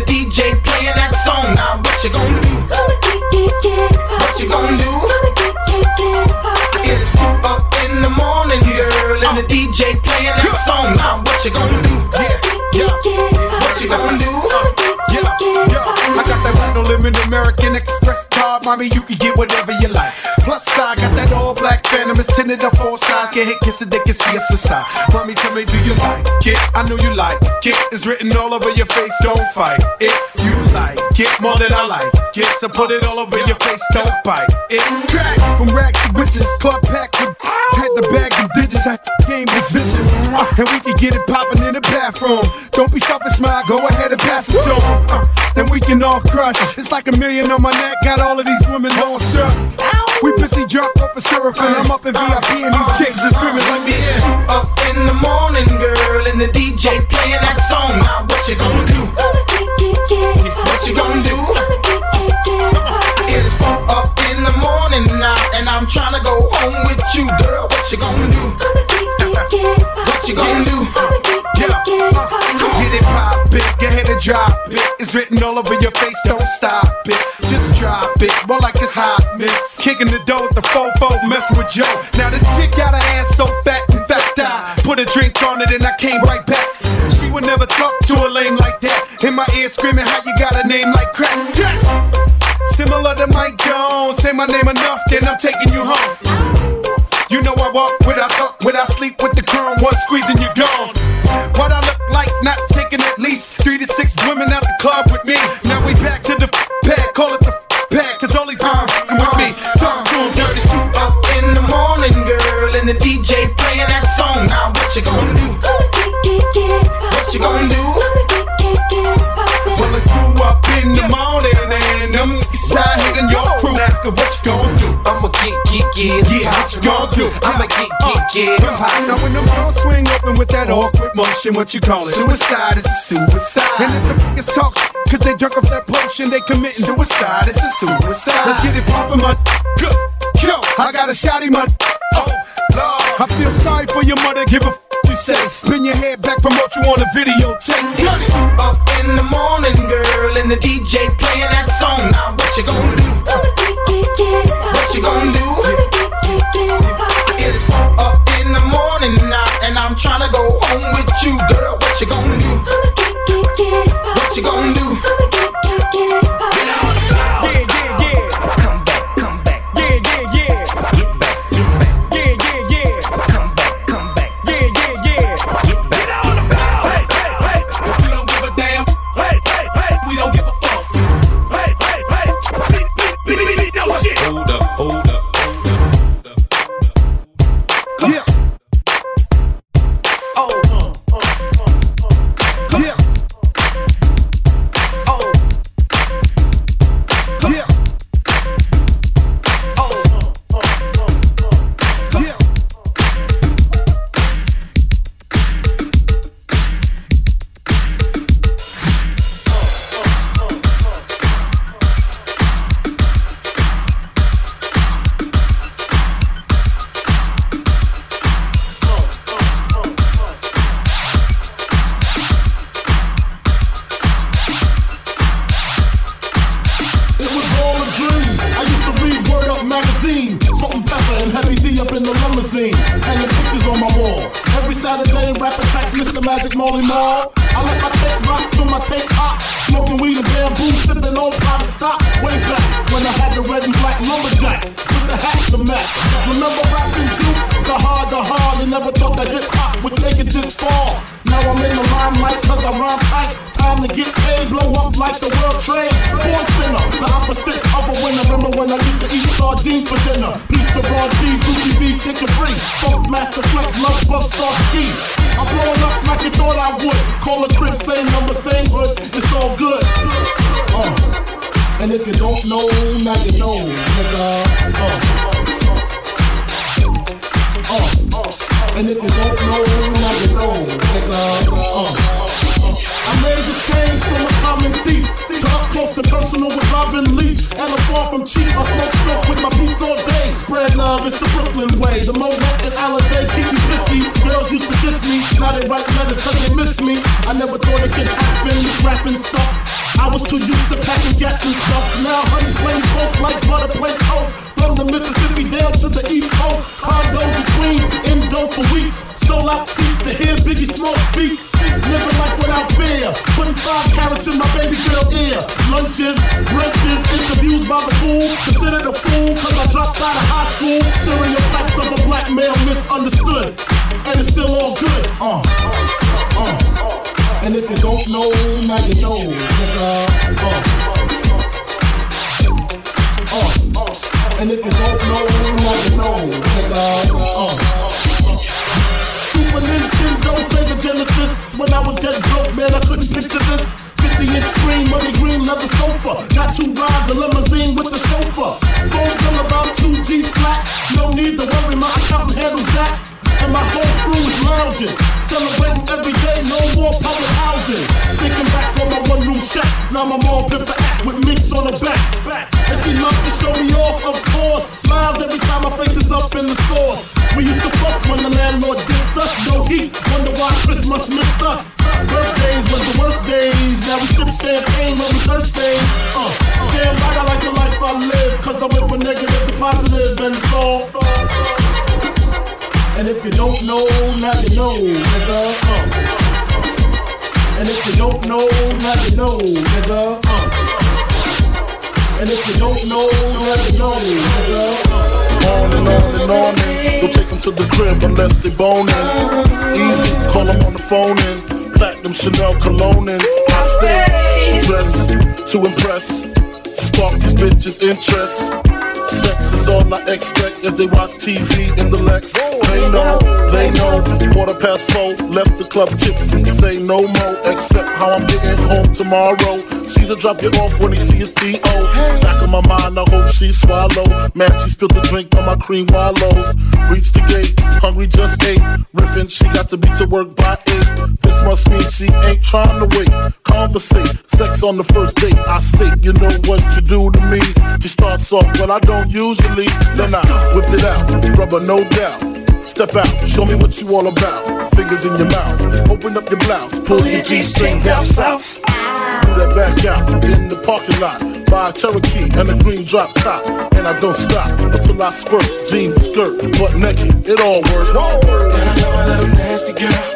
[SPEAKER 22] DJ playing that song. Now what you gonna do? What you gonna do? It's two up in the morning, girl, and the DJ playing that song. Now what you gonna do? What you gonna do?
[SPEAKER 14] I got that right no limit American Express card, mommy. You can get whatever you like. Plus, I got that all black phantom. It's tinted up four sides. Get hit, kiss it, they can see us inside. Mommy, tell me, do you like it? I know you like it. It's written all over your face. Don't fight it. You like it more than I like it. So put it all over your face. Don't bite it. Crack from rags to riches. Club pack with had the bag of digits. That game was vicious. Uh, and we can get it popping in the bathroom. Don't be selfish, smile. Go ahead and pass it to 'em. Uh, then we can all crush. It's like a million on my neck. Got all of these women lost up. We busy drunk off of syrup and I'm up in VIP and these chicks is screaming like me.
[SPEAKER 22] It's two up in the morning, girl, and the DJ playing that song. Now what you gonna do? What you gonna do? It's four up in the morning now, and I'm trying to girl. What you gonna do? What you gonna do?
[SPEAKER 14] Get it pop it, get ahead and drop it. It's written all over your face, don't stop it. Just drop it, more like it's hot, miss. Kicking the door with the fofo, messing with Joe. Now this chick got her ass so fat, in fact I put a drink on it and I came right back. She would never talk to a lame like that. In my ear screaming how you got a name like crack. Similar to Mike Jones, say my name enough, then I'm taking you home. You know I walk talk, without sleep with the chrome, one squeezing you gone. What I look like, not taking at least three to six women out the club with me. Now we back to the pack, call it the pad, cause all these uh, come with me. Talk to 'em dirty.
[SPEAKER 22] Up in the morning, girl, and the DJ What you gonna do?
[SPEAKER 16] I'ma get, get, get.
[SPEAKER 14] Yeah, what you gonna do?
[SPEAKER 16] I'ma get, get, uh, get.
[SPEAKER 14] Uh, now when them girls swing open with that awkward motion, what you call it? Suicide, it's a suicide. And if the niggas talk, cause they drunk off that potion, they committing suicide, it's a suicide. Let's get it poppin', my Good. Yo, I got a shotty, man. Oh, Lord. I feel sorry for your mother, give a f you say. Spin your head back, promote you on a videotape.
[SPEAKER 22] It's two up in the morning, girl, and the DJ playing you, girl. What you gonna
[SPEAKER 23] Now
[SPEAKER 21] honey plain close like butter plate toast. From the Mississippi down to the East Coast. Condos in Queens, indo for weeks. Sold out seats to hear Biggie Smalls speak. Living life without fear. Putting five carats in my baby girl ear. Lunches, brunches, interviews by the fool. Considered a fool cause I dropped out of high school. Stereotypes of a black male misunderstood. And it's still all good. Uh, uh. And if you don't know, now you know, nigga. Uh, And if you don't know, now you know, nigga. Uh. Super Nintendo, Sega Genesis. When I was dead broke, man, I couldn't picture this. 50 inch screen, money green leather sofa. Got two rides, a limousine with a chauffeur. Phone bill about two G's flat. No need to worry, my accountant handles that. And my whole crew is lounging. Celebrating every day, no more public housing. Thinking back on my one room shack. Now my mom pips a act with minks on her back. And she loves to show me off, of course. Smiles every time my face is up in the sauce. We used to fuss when the landlord dissed us. No heat, wonder why Christmas missed us. Birthdays was the worst days. Now we sip champagne when we thirsty. Uh, damn right, I like the life I live. Cause I went from negative to positive and it's all. And if you don't know, now you know, nigga. Uh. And if you don't know, now you know, nigga. Uh. And if you don't know, now you know, nigga. On and on and on and Don't take them to the crib unless they boning. Easy, call them on the phone and platinum Chanel cologne and I stay dressed to impress. Spark these bitches' interest. Sex is all I expect as they watch TV in the Lex. They know, they know. Quarter past four, left the club tipsy. Say no more, except how I'm getting home tomorrow. Caesar drop you off when he see his D.O. Back in my mind, I hope she swallow. Man, she spilled the drink on my cream wallows. Reach the gate, hungry just ate. Riffin', she got to be to work by eight. This must mean she ain't trying to wait. Conversate, sex on the first date. I state, you know what you do to me. She starts off, well, I don't usually. Then I whip it out, rubber, no doubt. Step out, show me what you all about. Fingers in your mouth, open up your blouse, pull your G string down south. Do that back out in the parking lot. Buy a Cherokee and a green drop top. And I don't stop until I squirt. Jeans, skirt, butt naked, it all works.
[SPEAKER 9] And I love my little nasty girl.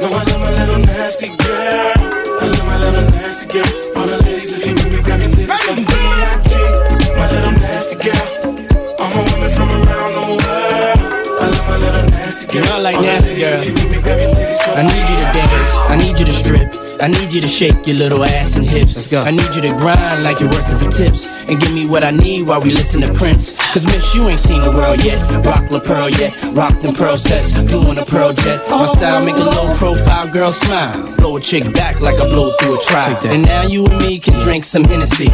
[SPEAKER 9] No, I love my little nasty girl. I love my little nasty girl. All the ladies, if you with me, grab your titties from B.I.G. My little nasty girl. All my women from around the world. I love my little nasty girl.
[SPEAKER 2] You know I like nasty
[SPEAKER 9] ladies,
[SPEAKER 2] girl.
[SPEAKER 9] if you with me, grab your titties from
[SPEAKER 2] I need you to dance, I need you to strip. I need you to shake your little ass and hips. Let's go. I need you to grind like you're working for tips. And give me what I need while we listen to Prince. Cause miss, you ain't seen the world yet. Rock La Pearl yet. Rock them pearl sets. Flew in a pearl jet. My style make a low profile girl smile. Blow a chick back like I blow through a trial. And now you and me can drink some Hennessy.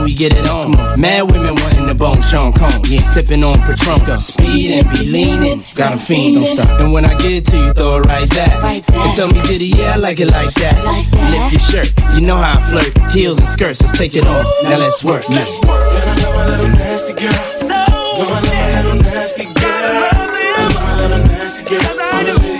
[SPEAKER 2] Then we get it on. Mad women wanting the bone Sean Combs. Yeah. Sipping on Patron. Speed and be leaning. Got 'em fiend. Don't stop. And when I get to you, throw it right back. And tell me, did he? Yeah, I like it like that. Lift your shirt. You know how I flirt. Heels and skirts. Let's take it off. Now let's work. Let's work.
[SPEAKER 9] And I love my little nasty girl. So No, I love my little nasty girl. I love little nasty girl.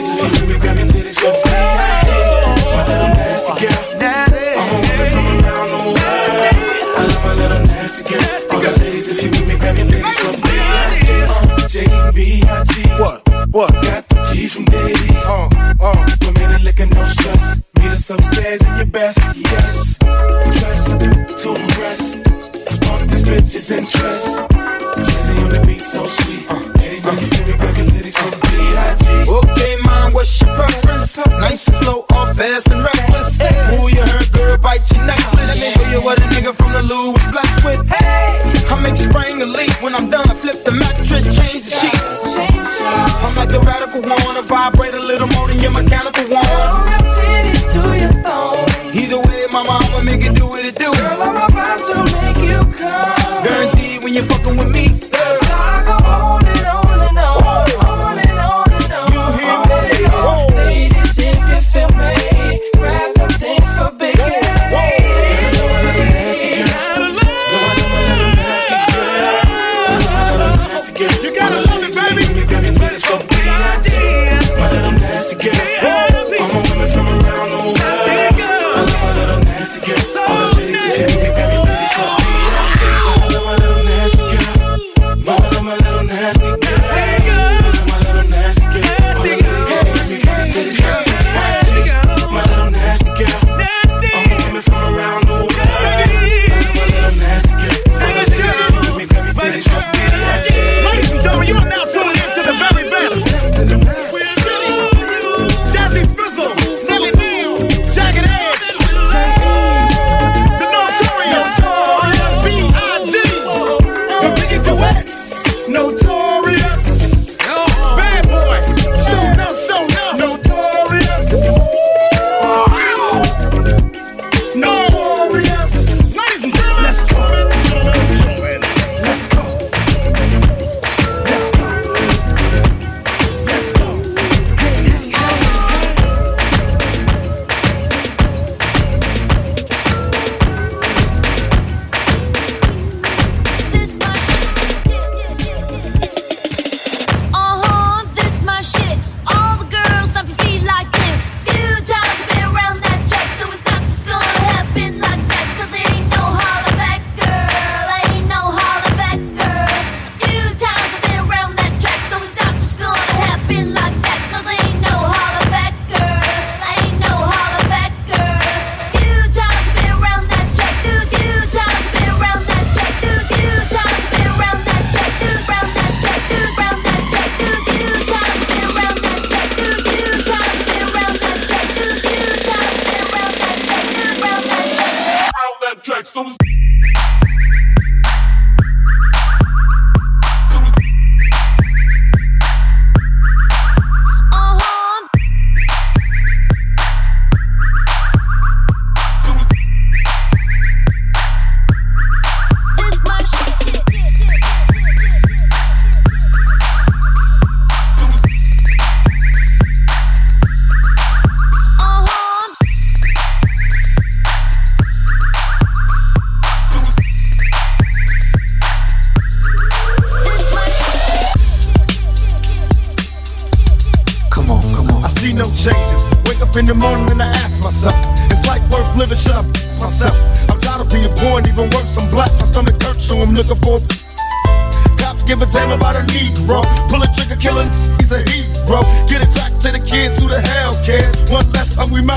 [SPEAKER 21] What?
[SPEAKER 9] Got the keys from Diddy. Uh, uh. Women and liquor, no stress. Meet us upstairs in your best. Yes. Dress to impress. Spark this bitch's interest. Jazze on the beat, so sweet. Uh, ladies, know you feel me, grab your titties from B.I.G.
[SPEAKER 22] Okay, mom, what's your preference? Nice and slow or fast and reckless? Your hair, girl, bite your necklace. Let me show you what a nigga from the Lou was blessed with. Hey, I make spring leak. When I'm done, I flip the mattress, change the sheets. I'm like the radical one, I vibrate a little more than your mechanical one. Either way, my mama make it do what it do. Girl, I'm about to make you come. Guarantee when you're fucking with me.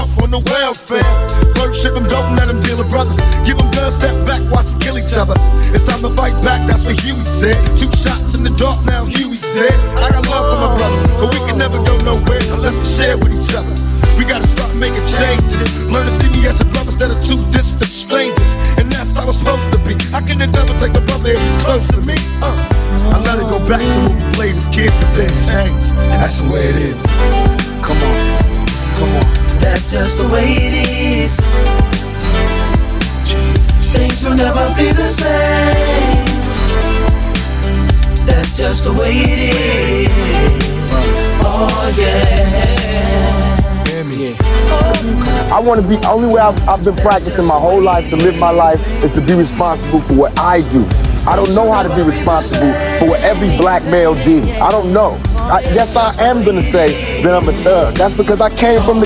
[SPEAKER 14] Mouth on the welfare. First ship them, don't let them deal with brothers. Give them guns, step back, watch them kill each other. It's time to fight back, that's what Huey said. Two shots in the dark, now Huey's dead. I got love for my brothers, but we can never go nowhere unless we share with each other. We gotta start making changes. Learn to see me as a brother instead of two distant strangers. And that's how it's supposed to be. How can the devil take a brother if he's close to me? Uh, I let it go back to when we played as kids, but then changed. That's the way it is. Come on, come on.
[SPEAKER 9] That's just the way it is. Things will never be the same. That's just the way it is. Oh yeah.
[SPEAKER 24] I want to be, only way I've, I've been practicing my whole life to live my life is to be responsible for what I do. I don't know how to be responsible for what every black male did. I don't know. I, yes, I am to say that I'm a thug. That's because I came from the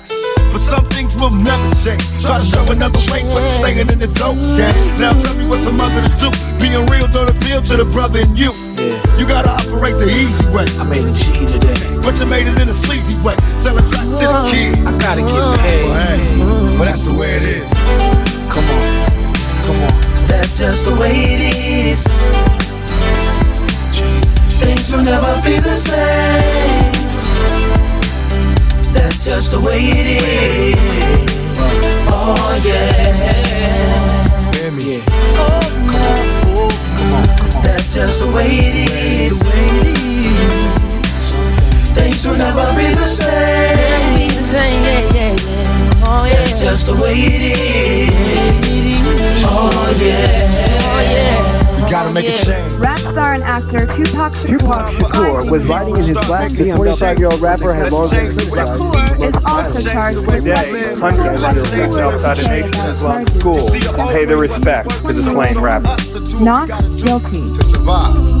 [SPEAKER 14] But some things will never change. Try to show another way, but you're staying in the dope game. Now tell me what's a mother to do. Being real don't appeal to the brother in you. You gotta operate the easy way. I made a G today. But you made it in a sleazy way. Sell it back to the kid. I gotta get paid. Well, hey, but that's the way it is. Come on, come on.
[SPEAKER 9] That's just the way it is. Things will never be the same. That's just the way it is. Oh yeah. That's just the way it is. Things will never be the same. That's just the way it is. Oh yeah.
[SPEAKER 14] You gotta make a change.
[SPEAKER 25] Rap star and actor Tupac Shakur.
[SPEAKER 24] Tupac Shakur was riding in his black The 45 year old rapper had long been
[SPEAKER 25] Shakur is also charged with
[SPEAKER 26] Today, hundreds of students outside the nation Islam school pay their respects to the slain rapper.
[SPEAKER 25] not guilty.
[SPEAKER 14] to survive.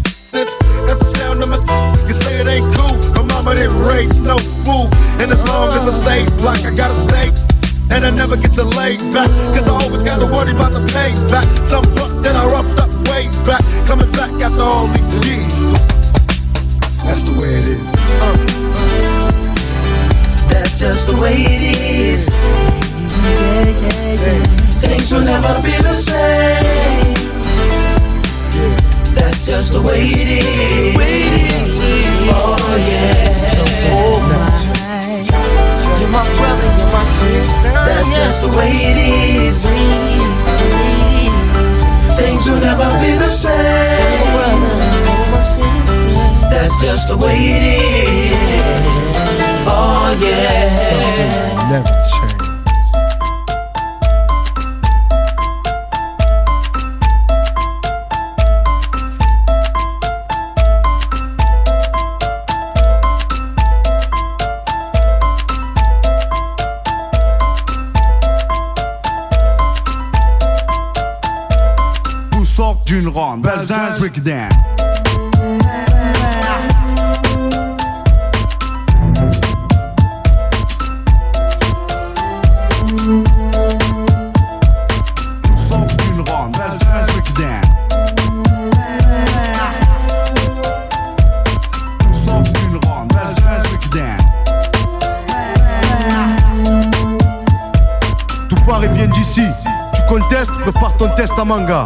[SPEAKER 14] this. That's the sound of my. You say it ain't cool. My mama didn't raise no fool. And as long as I stay black, I gotta stay. And I never get to lay back. Cause I always gotta worry about the payback. Some buck that I roughed up way back. Coming back after all these years. That's the way it is.
[SPEAKER 9] That's just the way it is. Things will never be the same. That's just the way it is. Oh yeah. You're my brother, you're my sister. That's just the way it is. Things will never be the same. That's just the way it is. Oh yeah.
[SPEAKER 14] Never change.
[SPEAKER 27] Break it down. Tout part et vient d'ici. Tu contestes, prépare ton test à manga.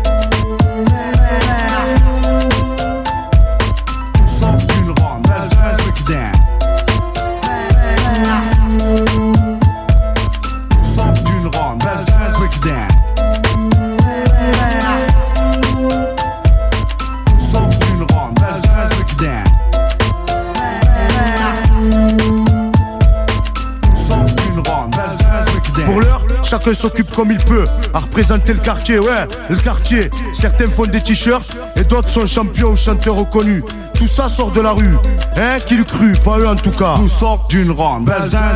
[SPEAKER 27] chacun s'occupe comme il peut à représenter le quartier, ouais, le quartier. Certains font des t-shirts et d'autres sont champions ou chanteurs reconnus. Tout ça sort de la rue, hein, qui le cru, pas eux en tout cas. Tout sort d'une ronde, Belzins,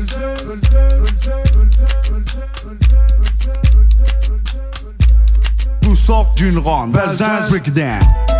[SPEAKER 27] D'une ronde, Belsunce, break it